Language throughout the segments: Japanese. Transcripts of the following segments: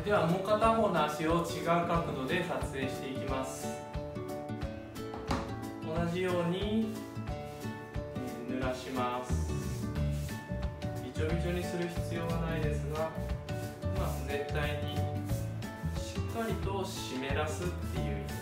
ではもう片方の足を違う角度で撮影していきます。同じように濡らします。びちょびちょにする必要はないですが、まあ、全体にしっかりと湿らすっていう意味。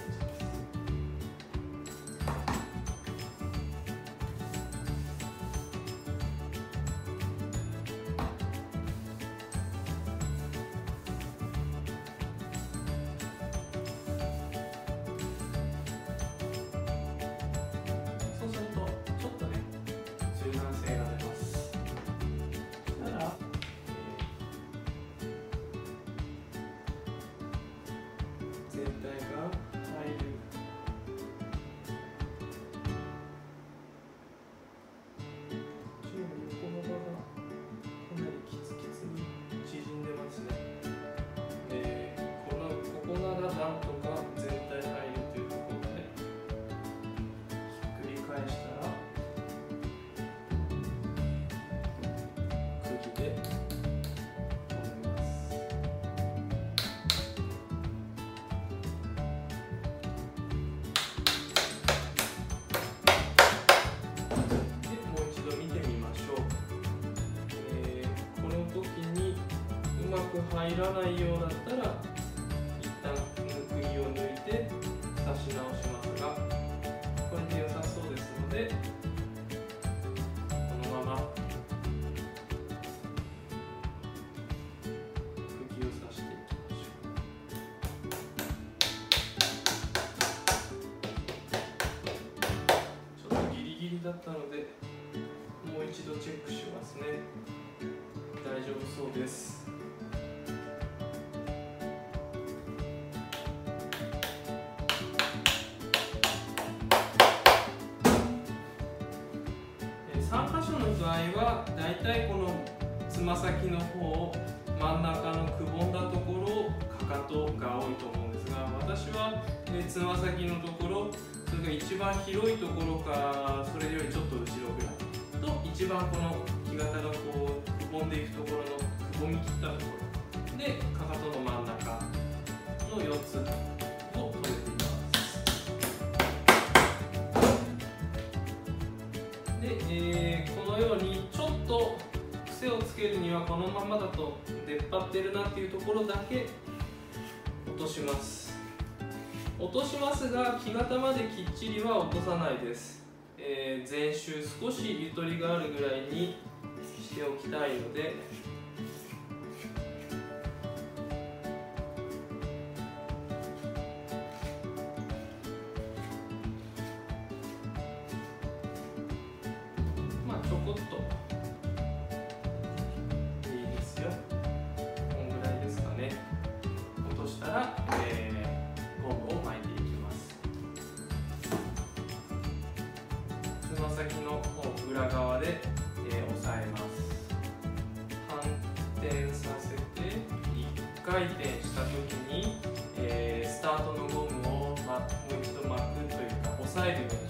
ないようだったら一旦釘を抜いて刺し直しますがこれで良さそうですのでこのまま釘を刺していきましょう。ちょっとギリギリだったのでもう一度チェックしますね。大丈夫そうです。3箇所の場合はだいたいこのつま先の方真ん中のくぼんだところかかとが多いと思うんですが私はつま先のところそれが一番広いところかそれよりちょっと後ろぐらいと一番この木型がにはこのままだと出っ張ってるなっていうところだけ落とします。落としますが木型まできっちりは落とさないです、えー前週少しゆとりがあるぐらいにしておきたいのでまあちょこっと。えーゴムを巻いていきます。つま先の方裏側で、えー押さえます。反転させて1回転した時に、えースタートのゴムを、ま、もう一度巻くというか押さえるように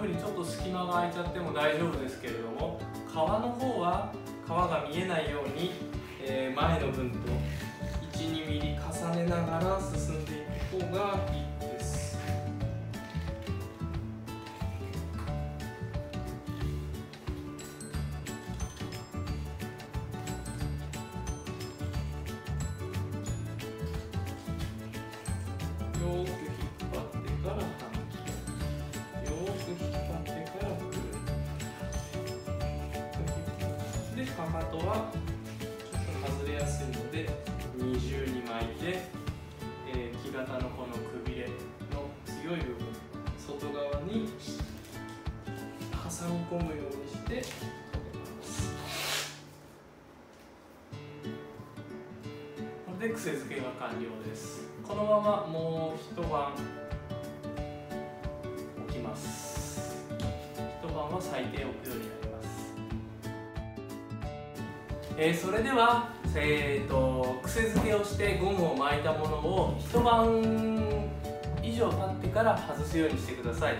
こんな風にちょっと隙間が空いちゃっても大丈夫ですけれども皮の方は皮が見えないように、えー前の分と12ミリ重ねながら進んでいく方がいいです。よーくるでかかとはちょっと外れやすいので二重に巻いて、えー木型のこのくびれの強い部分外側に挟み込むようにしてこれで癖付けが完了です。このままもう一晩を咲いておくようになります、えー、それでは、えーと、癖付けをしてゴムを巻いたものを一晩以上経ってから外すようにしてください。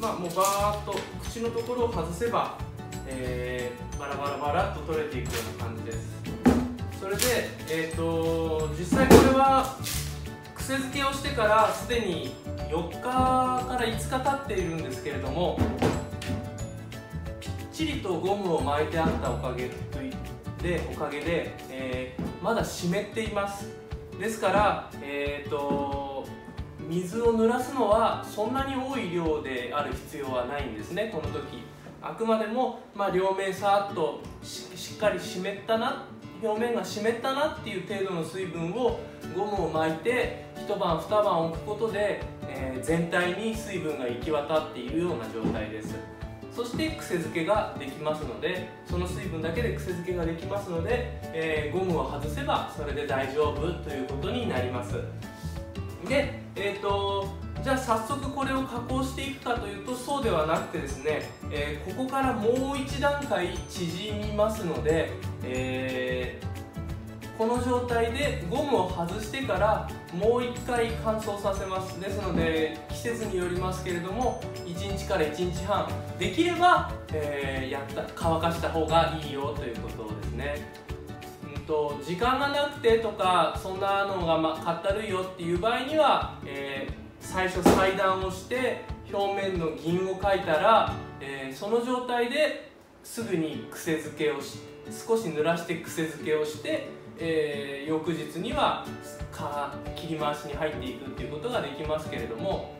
まあもうバーッと口のところを外せば、えー、バラバラバラっと取れていくような感じです。それで、えーと、実際これは癖付けをしてからすでに4日から5日経っているんですけれどもちりとゴムを巻いてあったおかげでおかげで、えー、まだ湿っています。ですから、えーと、水を濡らすのはそんなに多い量である必要はないんですね。この時あくまでも、まあ、両面さっとしっかり湿ったな表面が湿ったなっていう程度の水分をゴムを巻いて一晩二晩置くことで、えー、全体に水分が行き渡っているような状態です。そして癖付けができますのでその水分だけで癖付けができますので、えー、ゴムを外せばそれで大丈夫ということになります。で、えーと、じゃあ早速これを加工していくかというとそうではなくてですね、えー、ここからもう一段階縮みますので、えー、この状態でゴムを外してからもう一回乾燥させます。ですので季節によりますけれども1日から1日半できれば、えー、やった乾かした方がいいよということですね。うんと時間がなくてとかそんなのが、ま、かったるいよっていう場合には、えー、最初裁断をして表面の銀を描いたら、えー、その状態ですぐに癖付けをし少し濡らして癖付けをして、えー、翌日には切り回しに入っていくっていうことができますけれども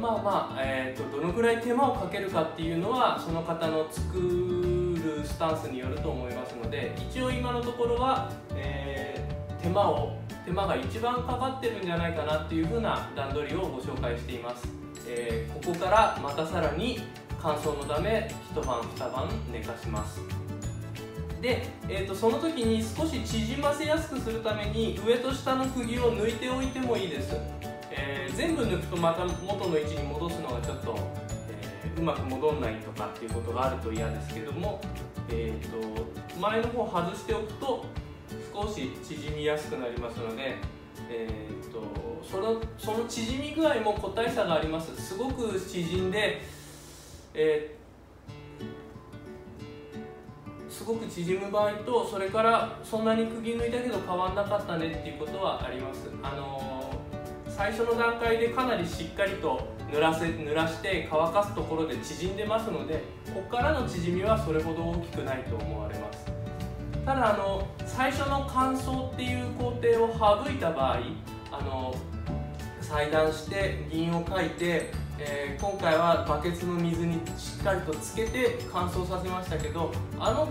まあまあ、えーと、どのぐらい手間をかけるかっていうのはその方の作るスタンスによると思いますので一応今のところは、えー、手間を手間が一番かかってるんじゃないかなっていうふうな段取りをご紹介しています、えー、ここからまたさらに乾燥のため一晩二晩寝かします。で、えーと、その時に少し縮ませやすくするために上と下の釘を抜いておいてもいいです、えー、全部抜くとまた元の位置に戻すのがちょっと、えー、うまく戻んないとかっていうことがあると嫌ですけども、えーと前の方外しておくと少し縮みやすくなりますので、えーと、そのその縮み具合も個体差があります。すごく縮んで、えー、すごく縮む場合とそれからそんなに釘抜いたけど変わんなかったねっていうことはあります、あのー、最初の段階でかなりしっかりと濡らせ濡らして乾かすところで縮んでますのでここからの縮みはそれほど大きくないと思われます。ただあの最初の乾燥っていう工程を省いた場合あの裁断して銀を書いて、えー、今回はバケツの水にしっかりとつけて乾燥させましたけどあの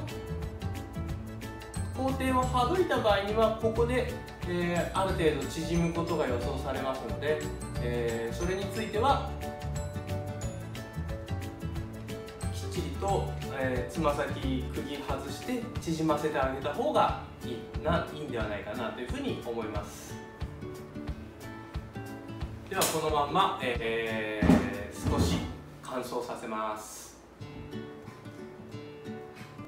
工程を省いた場合にはここで、えー、ある程度縮むことが予想されますので、えー、それについてはきっちりとえつま先釘外して縮ませてあげた方がいいないいんではないかなというふうに思います。ではこのまま、えー、少し乾燥させます。